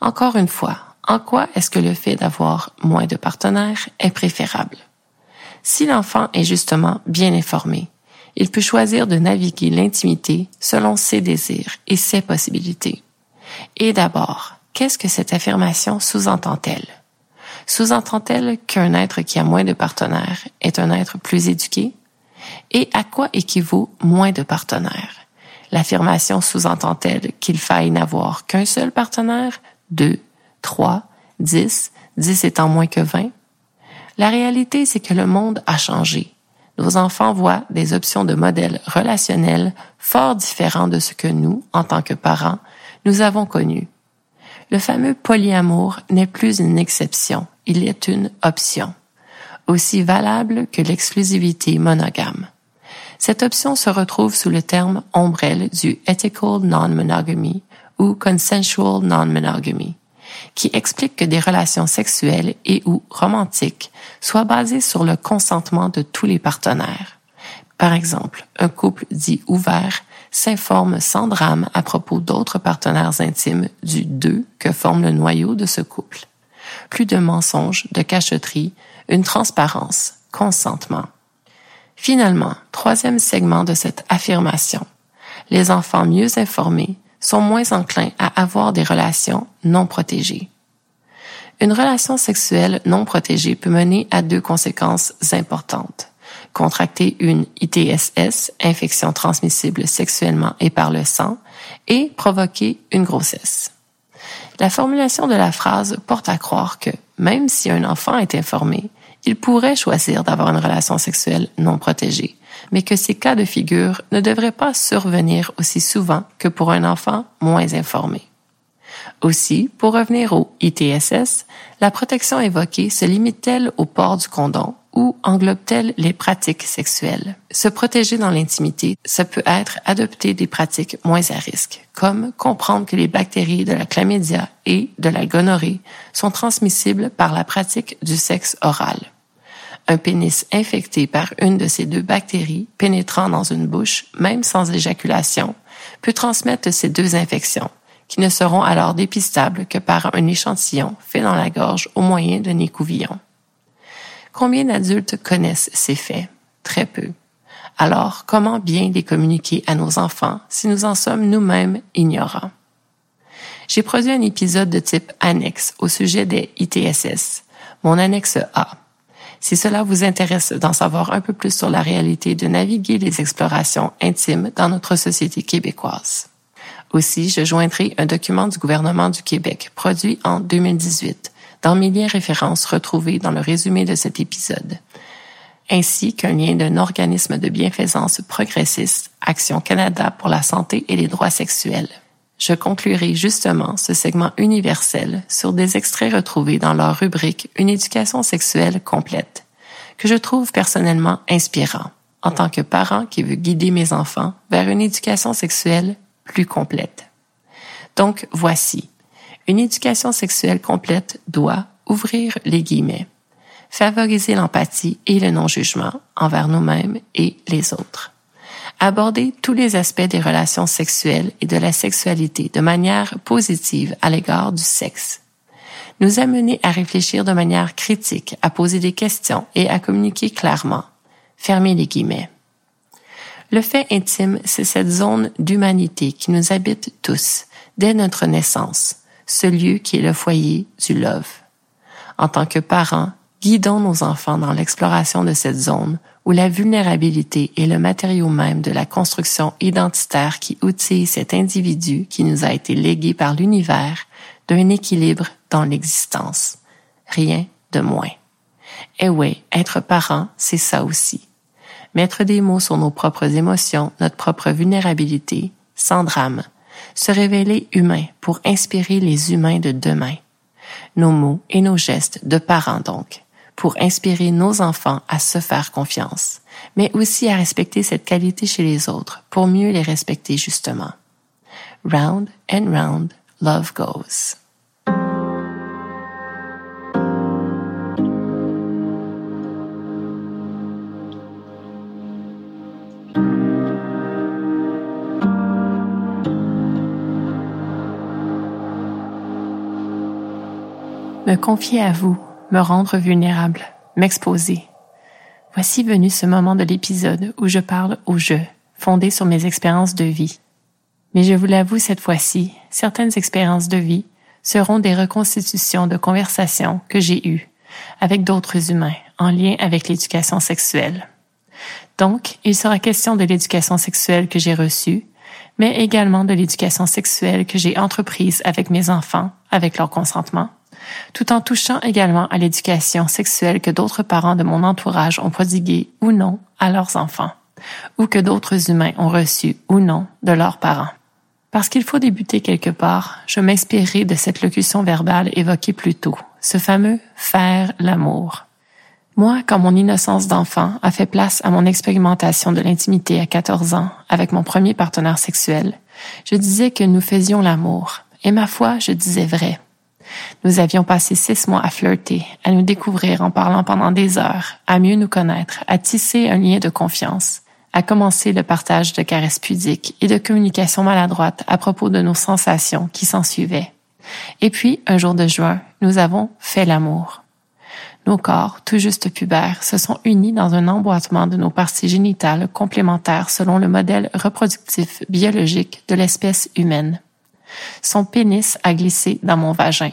Encore une fois, en quoi est-ce que le fait d'avoir moins de partenaires est préférable? Si l'enfant est justement bien informé, il peut choisir de naviguer l'intimité selon ses désirs et ses possibilités. Et d'abord, qu'est-ce que cette affirmation sous-entend-elle? Sous-entend-elle qu'un être qui a moins de partenaires est un être plus éduqué? Et à quoi équivaut moins de partenaires? L'affirmation sous-entend-elle qu'il faille n'avoir qu'un seul partenaire, deux, trois, dix, dix étant moins que vingt? La réalité, c'est que le monde a changé nos enfants voient des options de modèles relationnels fort différents de ce que nous, en tant que parents, nous avons connu. Le fameux polyamour n'est plus une exception, il est une option, aussi valable que l'exclusivité monogame. Cette option se retrouve sous le terme ombrelle du ethical non-monogamy ou consensual non-monogamy qui explique que des relations sexuelles et ou romantiques soient basées sur le consentement de tous les partenaires. Par exemple, un couple dit ouvert s'informe sans drame à propos d'autres partenaires intimes du deux que forme le noyau de ce couple. Plus de mensonges, de cacheterie, une transparence, consentement. Finalement, troisième segment de cette affirmation. Les enfants mieux informés sont moins enclins à avoir des relations non protégées. Une relation sexuelle non protégée peut mener à deux conséquences importantes. Contracter une ITSS, infection transmissible sexuellement et par le sang, et provoquer une grossesse. La formulation de la phrase porte à croire que, même si un enfant est informé, il pourrait choisir d'avoir une relation sexuelle non protégée, mais que ces cas de figure ne devraient pas survenir aussi souvent que pour un enfant moins informé. Aussi, pour revenir au ITSS, la protection évoquée se limite-t-elle au port du condom ou englobe-t-elle les pratiques sexuelles? Se protéger dans l'intimité, ça peut être adopter des pratiques moins à risque, comme comprendre que les bactéries de la chlamydia et de la gonorrhée sont transmissibles par la pratique du sexe oral. Un pénis infecté par une de ces deux bactéries pénétrant dans une bouche, même sans éjaculation, peut transmettre ces deux infections, qui ne seront alors dépistables que par un échantillon fait dans la gorge au moyen d'un écouvillon. Combien d'adultes connaissent ces faits? Très peu. Alors, comment bien les communiquer à nos enfants si nous en sommes nous-mêmes ignorants? J'ai produit un épisode de type annexe au sujet des ITSS, mon annexe A. Si cela vous intéresse d'en savoir un peu plus sur la réalité de naviguer les explorations intimes dans notre société québécoise. Aussi, je joindrai un document du gouvernement du Québec produit en 2018 dans mes liens références retrouvés dans le résumé de cet épisode, ainsi qu'un lien d'un organisme de bienfaisance progressiste, Action Canada pour la santé et les droits sexuels. Je conclurai justement ce segment universel sur des extraits retrouvés dans leur rubrique Une éducation sexuelle complète, que je trouve personnellement inspirant en tant que parent qui veut guider mes enfants vers une éducation sexuelle plus complète. Donc voici, une éducation sexuelle complète doit ouvrir les guillemets, favoriser l'empathie et le non-jugement envers nous-mêmes et les autres, aborder tous les aspects des relations sexuelles et de la sexualité de manière positive à l'égard du sexe, nous amener à réfléchir de manière critique, à poser des questions et à communiquer clairement, fermer les guillemets. Le fait intime, c'est cette zone d'humanité qui nous habite tous, dès notre naissance, ce lieu qui est le foyer du love. En tant que parents, guidons nos enfants dans l'exploration de cette zone où la vulnérabilité est le matériau même de la construction identitaire qui outille cet individu qui nous a été légué par l'univers d'un équilibre dans l'existence. Rien de moins. Et oui, être parent, c'est ça aussi mettre des mots sur nos propres émotions, notre propre vulnérabilité, sans drame, se révéler humain pour inspirer les humains de demain. Nos mots et nos gestes de parents donc, pour inspirer nos enfants à se faire confiance, mais aussi à respecter cette qualité chez les autres pour mieux les respecter justement. Round and round, love goes. Me confier à vous, me rendre vulnérable, m'exposer. Voici venu ce moment de l'épisode où je parle au jeu, fondé sur mes expériences de vie. Mais je vous l'avoue cette fois-ci, certaines expériences de vie seront des reconstitutions de conversations que j'ai eues avec d'autres humains en lien avec l'éducation sexuelle. Donc, il sera question de l'éducation sexuelle que j'ai reçue, mais également de l'éducation sexuelle que j'ai entreprise avec mes enfants, avec leur consentement, tout en touchant également à l'éducation sexuelle que d'autres parents de mon entourage ont prodiguée ou non à leurs enfants, ou que d'autres humains ont reçu ou non de leurs parents. Parce qu'il faut débuter quelque part, je m'inspirerai de cette locution verbale évoquée plus tôt, ce fameux faire l'amour. Moi, quand mon innocence d'enfant a fait place à mon expérimentation de l'intimité à 14 ans avec mon premier partenaire sexuel, je disais que nous faisions l'amour. Et ma foi, je disais vrai. Nous avions passé six mois à flirter, à nous découvrir en parlant pendant des heures, à mieux nous connaître, à tisser un lien de confiance, à commencer le partage de caresses pudiques et de communications maladroites à propos de nos sensations qui s'en suivaient. Et puis, un jour de juin, nous avons fait l'amour. Nos corps, tout juste pubères, se sont unis dans un emboîtement de nos parties génitales complémentaires selon le modèle reproductif biologique de l'espèce humaine. Son pénis a glissé dans mon vagin.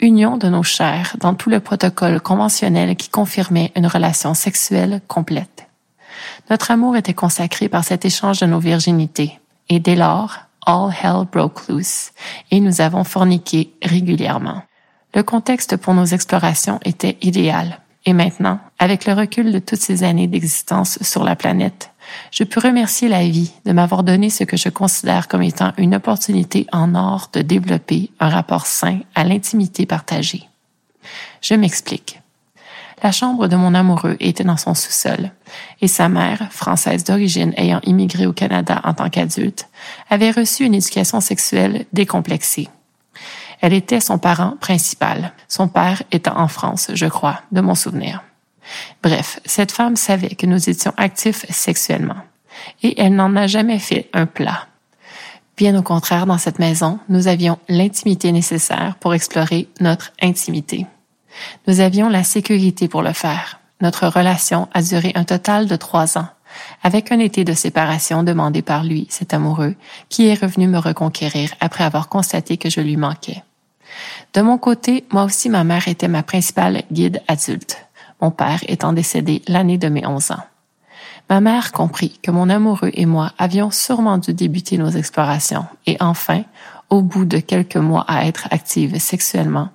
Union de nos chairs dans tout le protocole conventionnel qui confirmait une relation sexuelle complète. Notre amour était consacré par cet échange de nos virginités. Et dès lors, all hell broke loose et nous avons forniqué régulièrement. Le contexte pour nos explorations était idéal. Et maintenant, avec le recul de toutes ces années d'existence sur la planète, je peux remercier la vie de m'avoir donné ce que je considère comme étant une opportunité en or de développer un rapport sain à l'intimité partagée. Je m'explique. La chambre de mon amoureux était dans son sous-sol, et sa mère, française d'origine ayant immigré au Canada en tant qu'adulte, avait reçu une éducation sexuelle décomplexée. Elle était son parent principal, son père étant en France, je crois, de mon souvenir. Bref, cette femme savait que nous étions actifs sexuellement et elle n'en a jamais fait un plat. Bien au contraire, dans cette maison, nous avions l'intimité nécessaire pour explorer notre intimité. Nous avions la sécurité pour le faire. Notre relation a duré un total de trois ans, avec un été de séparation demandé par lui, cet amoureux, qui est revenu me reconquérir après avoir constaté que je lui manquais. De mon côté, moi aussi ma mère était ma principale guide adulte mon père étant décédé l'année de mes 11 ans. Ma mère comprit que mon amoureux et moi avions sûrement dû débuter nos explorations et enfin, au bout de quelques mois à être active sexuellement,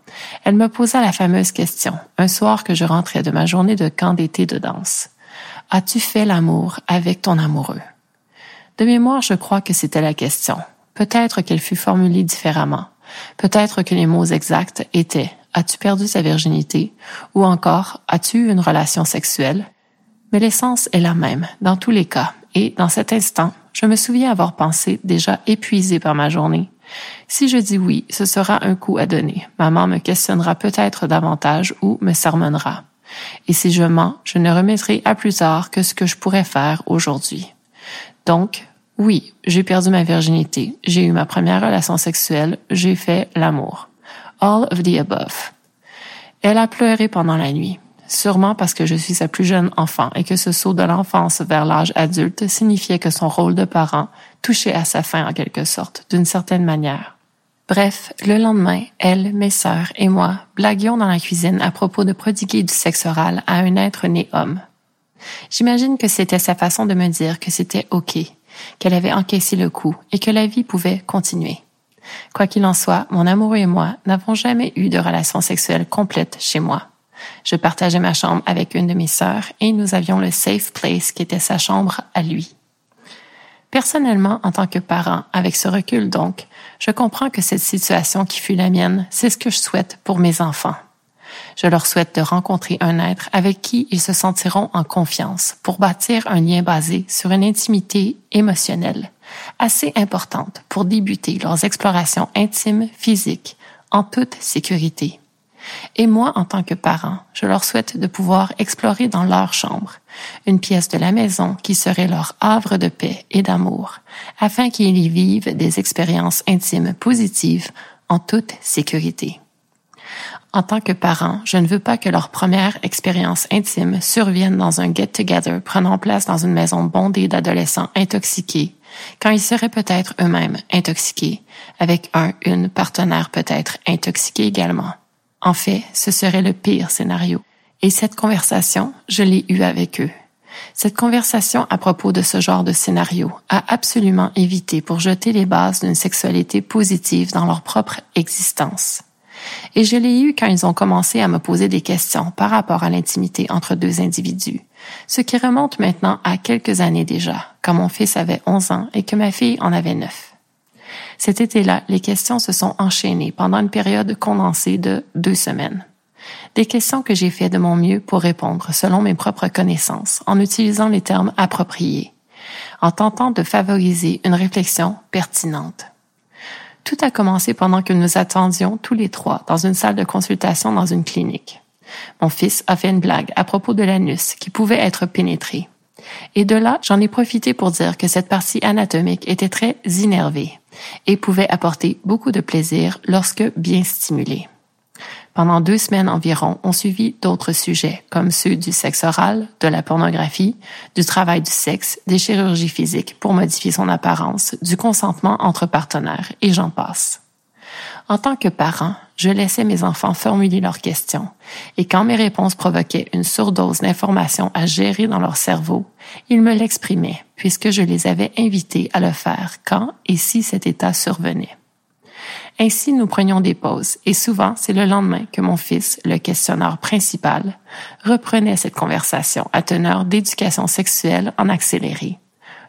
elle me posa la fameuse question, un soir que je rentrais de ma journée de camp d'été de danse. As-tu fait l'amour avec ton amoureux? De mémoire, je crois que c'était la question. Peut-être qu'elle fut formulée différemment. Peut-être que les mots exacts étaient As-tu perdu sa virginité? Ou encore As-tu eu une relation sexuelle? Mais l'essence est la même dans tous les cas. Et dans cet instant, je me souviens avoir pensé, déjà épuisé par ma journée. Si je dis oui, ce sera un coup à donner. Maman me questionnera peut-être davantage ou me sermonnera. Et si je mens, je ne remettrai à plus tard que ce que je pourrais faire aujourd'hui. Donc, oui, j'ai perdu ma virginité, j'ai eu ma première relation sexuelle, j'ai fait l'amour all of the above. Elle a pleuré pendant la nuit, sûrement parce que je suis sa plus jeune enfant et que ce saut de l'enfance vers l'âge adulte signifiait que son rôle de parent touchait à sa fin en quelque sorte, d'une certaine manière. Bref, le lendemain, elle, mes sœurs et moi blaguions dans la cuisine à propos de prodiguer du sexe oral à un être né homme. J'imagine que c'était sa façon de me dire que c'était OK, qu'elle avait encaissé le coup et que la vie pouvait continuer. Quoi qu'il en soit, mon amoureux et moi n'avons jamais eu de relation sexuelle complète chez moi. Je partageais ma chambre avec une de mes sœurs et nous avions le safe place qui était sa chambre à lui. Personnellement, en tant que parent, avec ce recul donc, je comprends que cette situation qui fut la mienne, c'est ce que je souhaite pour mes enfants. Je leur souhaite de rencontrer un être avec qui ils se sentiront en confiance pour bâtir un lien basé sur une intimité émotionnelle assez importante pour débuter leurs explorations intimes physiques en toute sécurité. Et moi, en tant que parent, je leur souhaite de pouvoir explorer dans leur chambre, une pièce de la maison qui serait leur havre de paix et d'amour, afin qu'ils y vivent des expériences intimes positives en toute sécurité. En tant que parent, je ne veux pas que leur première expérience intime survienne dans un get-together prenant place dans une maison bondée d'adolescents intoxiqués, quand ils seraient peut-être eux-mêmes intoxiqués, avec un, une partenaire peut-être intoxiqué également. En fait, ce serait le pire scénario. Et cette conversation, je l'ai eue avec eux. Cette conversation à propos de ce genre de scénario a absolument évité pour jeter les bases d'une sexualité positive dans leur propre existence. Et je l'ai eu quand ils ont commencé à me poser des questions par rapport à l'intimité entre deux individus, ce qui remonte maintenant à quelques années déjà, quand mon fils avait 11 ans et que ma fille en avait 9. Cet été-là, les questions se sont enchaînées pendant une période condensée de deux semaines. Des questions que j'ai fait de mon mieux pour répondre selon mes propres connaissances, en utilisant les termes appropriés, en tentant de favoriser une réflexion pertinente. Tout a commencé pendant que nous attendions tous les trois dans une salle de consultation dans une clinique. Mon fils a fait une blague à propos de l'anus qui pouvait être pénétré. Et de là, j'en ai profité pour dire que cette partie anatomique était très innervée et pouvait apporter beaucoup de plaisir lorsque bien stimulée. Pendant deux semaines environ, on suivit d'autres sujets, comme ceux du sexe oral, de la pornographie, du travail du sexe, des chirurgies physiques pour modifier son apparence, du consentement entre partenaires, et j'en passe. En tant que parent, je laissais mes enfants formuler leurs questions, et quand mes réponses provoquaient une surdose d'informations à gérer dans leur cerveau, ils me l'exprimaient, puisque je les avais invités à le faire quand et si cet état survenait. Ainsi, nous prenions des pauses et souvent, c'est le lendemain que mon fils, le questionneur principal, reprenait cette conversation à teneur d'éducation sexuelle en accéléré,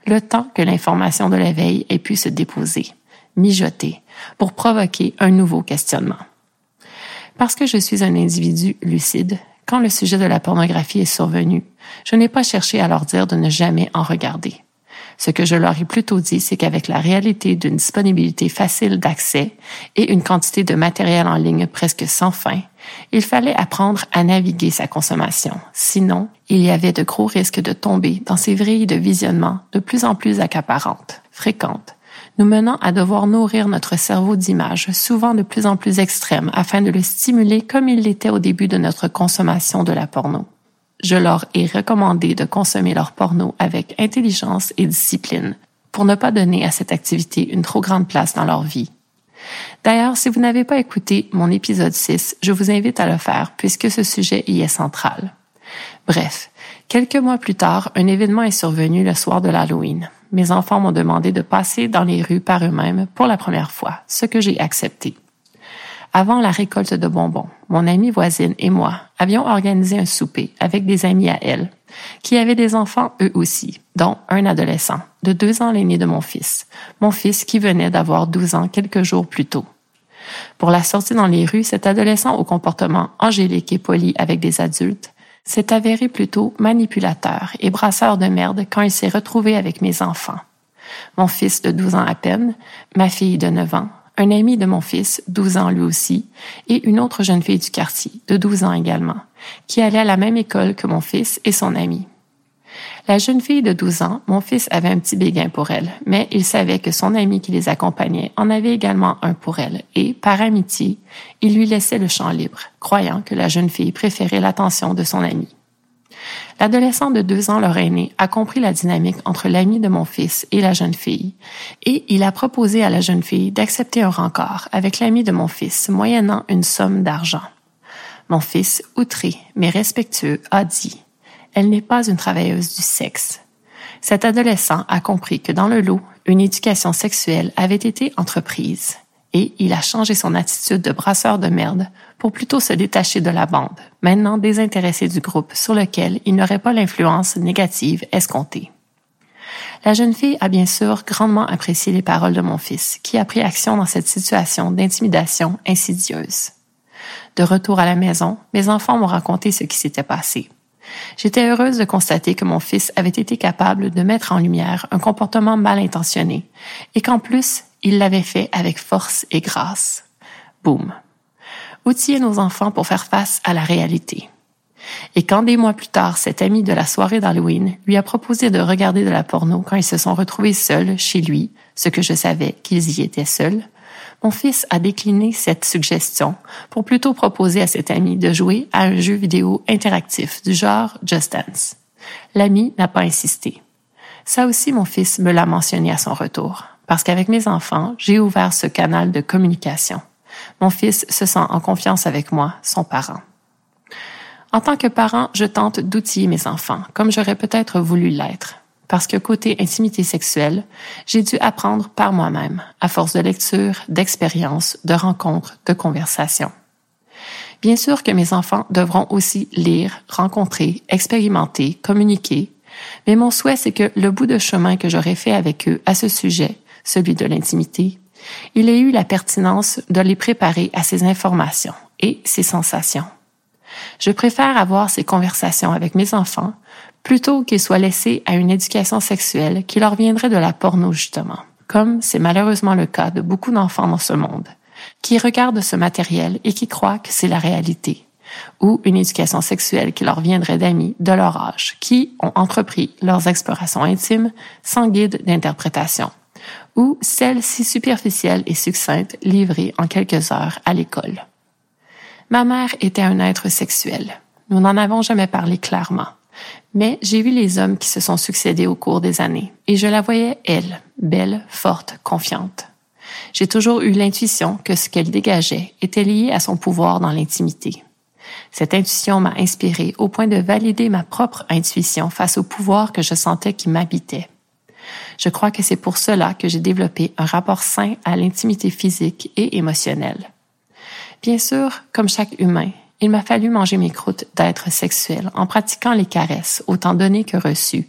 le temps que l'information de l'éveil ait pu se déposer, mijoter, pour provoquer un nouveau questionnement. Parce que je suis un individu lucide, quand le sujet de la pornographie est survenu, je n'ai pas cherché à leur dire de ne jamais en regarder. Ce que je leur ai plutôt dit, c'est qu'avec la réalité d'une disponibilité facile d'accès et une quantité de matériel en ligne presque sans fin, il fallait apprendre à naviguer sa consommation. Sinon, il y avait de gros risques de tomber dans ces vrilles de visionnement de plus en plus accaparantes, fréquentes, nous menant à devoir nourrir notre cerveau d'images, souvent de plus en plus extrêmes, afin de le stimuler comme il l'était au début de notre consommation de la porno je leur ai recommandé de consommer leur porno avec intelligence et discipline pour ne pas donner à cette activité une trop grande place dans leur vie. D'ailleurs, si vous n'avez pas écouté mon épisode 6, je vous invite à le faire puisque ce sujet y est central. Bref, quelques mois plus tard, un événement est survenu le soir de l'Halloween. Mes enfants m'ont demandé de passer dans les rues par eux-mêmes pour la première fois, ce que j'ai accepté. Avant la récolte de bonbons, mon amie voisine et moi avions organisé un souper avec des amis à elle, qui avaient des enfants eux aussi, dont un adolescent, de deux ans l'aîné de mon fils, mon fils qui venait d'avoir douze ans quelques jours plus tôt. Pour la sortie dans les rues, cet adolescent au comportement angélique et poli avec des adultes s'est avéré plutôt manipulateur et brasseur de merde quand il s'est retrouvé avec mes enfants. Mon fils de douze ans à peine, ma fille de neuf ans, un ami de mon fils, 12 ans lui aussi, et une autre jeune fille du quartier, de 12 ans également, qui allait à la même école que mon fils et son ami. La jeune fille de 12 ans, mon fils avait un petit béguin pour elle, mais il savait que son ami qui les accompagnait en avait également un pour elle, et, par amitié, il lui laissait le champ libre, croyant que la jeune fille préférait l'attention de son ami. L'adolescent de deux ans, leur aîné, a compris la dynamique entre l'ami de mon fils et la jeune fille, et il a proposé à la jeune fille d'accepter un rencard avec l'ami de mon fils, moyennant une somme d'argent. Mon fils, outré mais respectueux, a dit Elle n'est pas une travailleuse du sexe. Cet adolescent a compris que dans le lot, une éducation sexuelle avait été entreprise, et il a changé son attitude de brasseur de merde pour plutôt se détacher de la bande, maintenant désintéressé du groupe sur lequel il n'aurait pas l'influence négative escomptée. La jeune fille a bien sûr grandement apprécié les paroles de mon fils, qui a pris action dans cette situation d'intimidation insidieuse. De retour à la maison, mes enfants m'ont raconté ce qui s'était passé. J'étais heureuse de constater que mon fils avait été capable de mettre en lumière un comportement mal intentionné et qu'en plus, il l'avait fait avec force et grâce. Boum. Outiller nos enfants pour faire face à la réalité. Et quand des mois plus tard, cet ami de la soirée d'Halloween lui a proposé de regarder de la porno quand ils se sont retrouvés seuls chez lui, ce que je savais qu'ils y étaient seuls, mon fils a décliné cette suggestion pour plutôt proposer à cet ami de jouer à un jeu vidéo interactif du genre Just Dance. L'ami n'a pas insisté. Ça aussi, mon fils me l'a mentionné à son retour, parce qu'avec mes enfants, j'ai ouvert ce canal de communication. Mon fils se sent en confiance avec moi, son parent. En tant que parent, je tente d'outiller mes enfants, comme j'aurais peut-être voulu l'être. Parce que côté intimité sexuelle, j'ai dû apprendre par moi-même, à force de lecture, d'expérience, de rencontres, de conversations. Bien sûr que mes enfants devront aussi lire, rencontrer, expérimenter, communiquer, mais mon souhait c'est que le bout de chemin que j'aurais fait avec eux à ce sujet, celui de l'intimité, il ait eu la pertinence de les préparer à ces informations et ces sensations. Je préfère avoir ces conversations avec mes enfants plutôt qu'ils soient laissés à une éducation sexuelle qui leur viendrait de la porno justement, comme c'est malheureusement le cas de beaucoup d'enfants dans ce monde, qui regardent ce matériel et qui croient que c'est la réalité, ou une éducation sexuelle qui leur viendrait d'amis de leur âge, qui ont entrepris leurs explorations intimes sans guide d'interprétation, ou celle si superficielle et succincte livrée en quelques heures à l'école. Ma mère était un être sexuel. Nous n'en avons jamais parlé clairement. Mais j'ai vu les hommes qui se sont succédés au cours des années, et je la voyais, elle, belle, forte, confiante. J'ai toujours eu l'intuition que ce qu'elle dégageait était lié à son pouvoir dans l'intimité. Cette intuition m'a inspirée au point de valider ma propre intuition face au pouvoir que je sentais qui m'habitait. Je crois que c'est pour cela que j'ai développé un rapport sain à l'intimité physique et émotionnelle. Bien sûr, comme chaque humain, il m'a fallu manger mes croûtes d'être sexuel en pratiquant les caresses, autant données que reçues,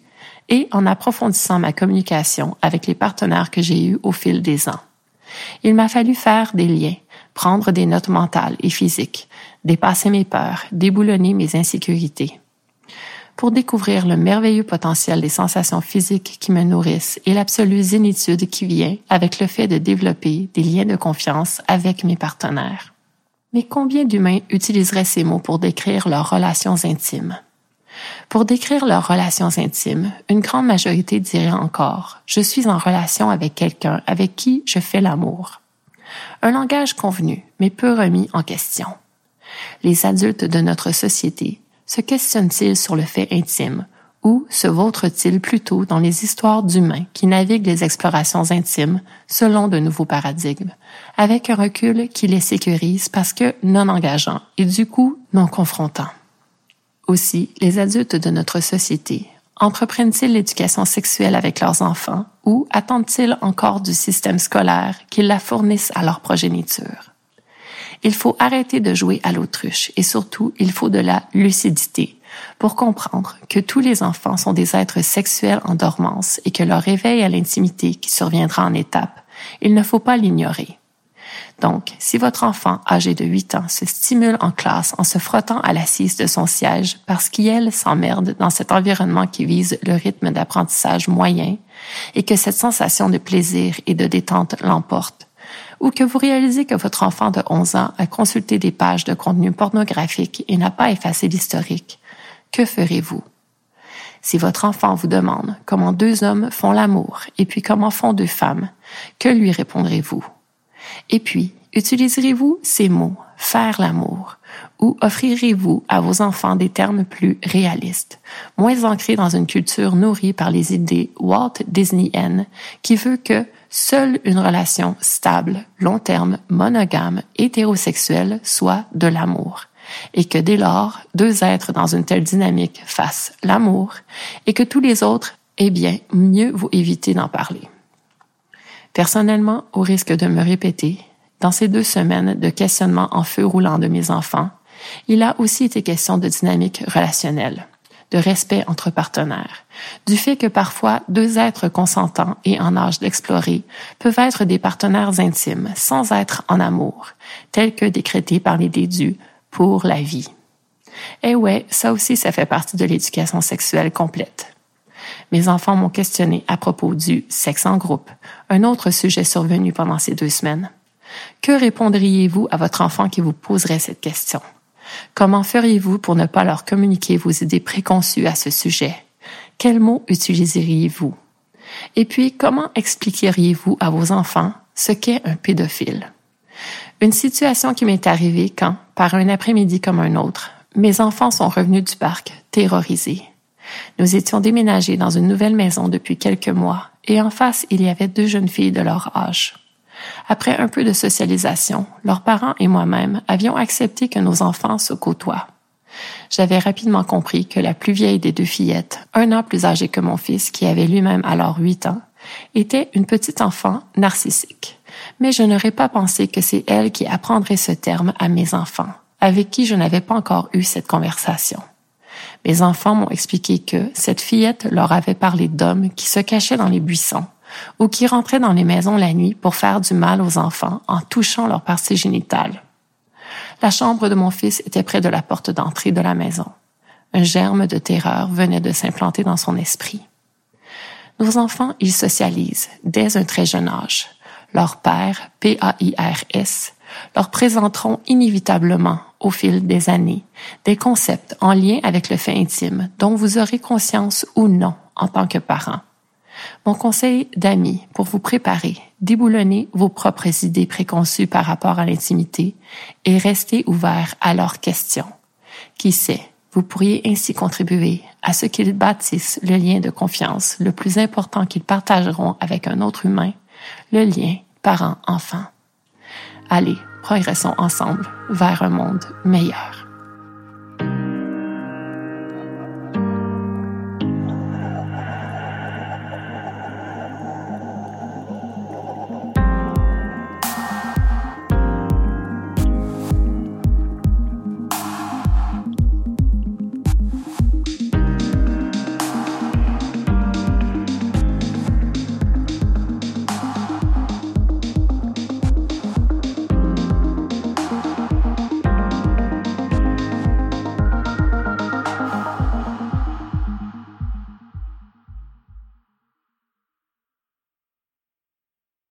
et en approfondissant ma communication avec les partenaires que j'ai eus au fil des ans. Il m'a fallu faire des liens, prendre des notes mentales et physiques, dépasser mes peurs, déboulonner mes insécurités. Pour découvrir le merveilleux potentiel des sensations physiques qui me nourrissent et l'absolue zénitude qui vient avec le fait de développer des liens de confiance avec mes partenaires. Mais combien d'humains utiliseraient ces mots pour décrire leurs relations intimes? Pour décrire leurs relations intimes, une grande majorité dirait encore ⁇ Je suis en relation avec quelqu'un avec qui je fais l'amour ⁇ Un langage convenu, mais peu remis en question. Les adultes de notre société se questionnent-ils sur le fait intime ou se vautrent-ils plutôt dans les histoires d'humains qui naviguent les explorations intimes selon de nouveaux paradigmes, avec un recul qui les sécurise parce que non engageant et du coup non confrontant? Aussi, les adultes de notre société entreprennent-ils l'éducation sexuelle avec leurs enfants ou attendent-ils encore du système scolaire qu'ils la fournissent à leur progéniture? Il faut arrêter de jouer à l'autruche et surtout, il faut de la lucidité pour comprendre que tous les enfants sont des êtres sexuels en dormance et que leur réveil à l'intimité qui surviendra en étape, il ne faut pas l'ignorer. Donc, si votre enfant âgé de 8 ans se stimule en classe en se frottant à l'assise de son siège parce qu'il s'emmerde dans cet environnement qui vise le rythme d'apprentissage moyen et que cette sensation de plaisir et de détente l'emporte, ou que vous réalisez que votre enfant de 11 ans a consulté des pages de contenu pornographique et n'a pas effacé l'historique, que ferez-vous? Si votre enfant vous demande comment deux hommes font l'amour et puis comment font deux femmes, que lui répondrez-vous? Et puis, utiliserez-vous ces mots, faire l'amour, ou offrirez-vous à vos enfants des termes plus réalistes, moins ancrés dans une culture nourrie par les idées Walt Disneyen qui veut que seule une relation stable, long terme, monogame, hétérosexuelle soit de l'amour et que dès lors, deux êtres dans une telle dynamique fassent l'amour, et que tous les autres, eh bien, mieux vous éviter d'en parler. Personnellement, au risque de me répéter, dans ces deux semaines de questionnement en feu roulant de mes enfants, il a aussi été question de dynamique relationnelle, de respect entre partenaires, du fait que parfois deux êtres consentants et en âge d'explorer peuvent être des partenaires intimes sans être en amour, tels que décrétés par les dédus pour la vie. Eh ouais, ça aussi, ça fait partie de l'éducation sexuelle complète. Mes enfants m'ont questionné à propos du sexe en groupe, un autre sujet survenu pendant ces deux semaines. Que répondriez-vous à votre enfant qui vous poserait cette question? Comment feriez-vous pour ne pas leur communiquer vos idées préconçues à ce sujet? Quels mots utiliseriez-vous? Et puis, comment expliqueriez-vous à vos enfants ce qu'est un pédophile? Une situation qui m'est arrivée quand, par un après-midi comme un autre, mes enfants sont revenus du parc, terrorisés. Nous étions déménagés dans une nouvelle maison depuis quelques mois, et en face, il y avait deux jeunes filles de leur âge. Après un peu de socialisation, leurs parents et moi-même avions accepté que nos enfants se côtoient. J'avais rapidement compris que la plus vieille des deux fillettes, un an plus âgée que mon fils, qui avait lui-même alors huit ans, était une petite enfant narcissique. Mais je n'aurais pas pensé que c'est elle qui apprendrait ce terme à mes enfants, avec qui je n'avais pas encore eu cette conversation. Mes enfants m'ont expliqué que cette fillette leur avait parlé d'hommes qui se cachaient dans les buissons ou qui rentraient dans les maisons la nuit pour faire du mal aux enfants en touchant leur partie génitale. La chambre de mon fils était près de la porte d'entrée de la maison. Un germe de terreur venait de s'implanter dans son esprit. Nos enfants, ils socialisent dès un très jeune âge. Leur père, P-A-I-R-S, leur présenteront inévitablement, au fil des années, des concepts en lien avec le fait intime dont vous aurez conscience ou non en tant que parent. Mon conseil d'amis pour vous préparer, déboulonner vos propres idées préconçues par rapport à l'intimité et rester ouvert à leurs questions. Qui sait, vous pourriez ainsi contribuer à ce qu'ils bâtissent le lien de confiance le plus important qu'ils partageront avec un autre humain, le lien parent-enfant. Allez, progressons ensemble vers un monde meilleur.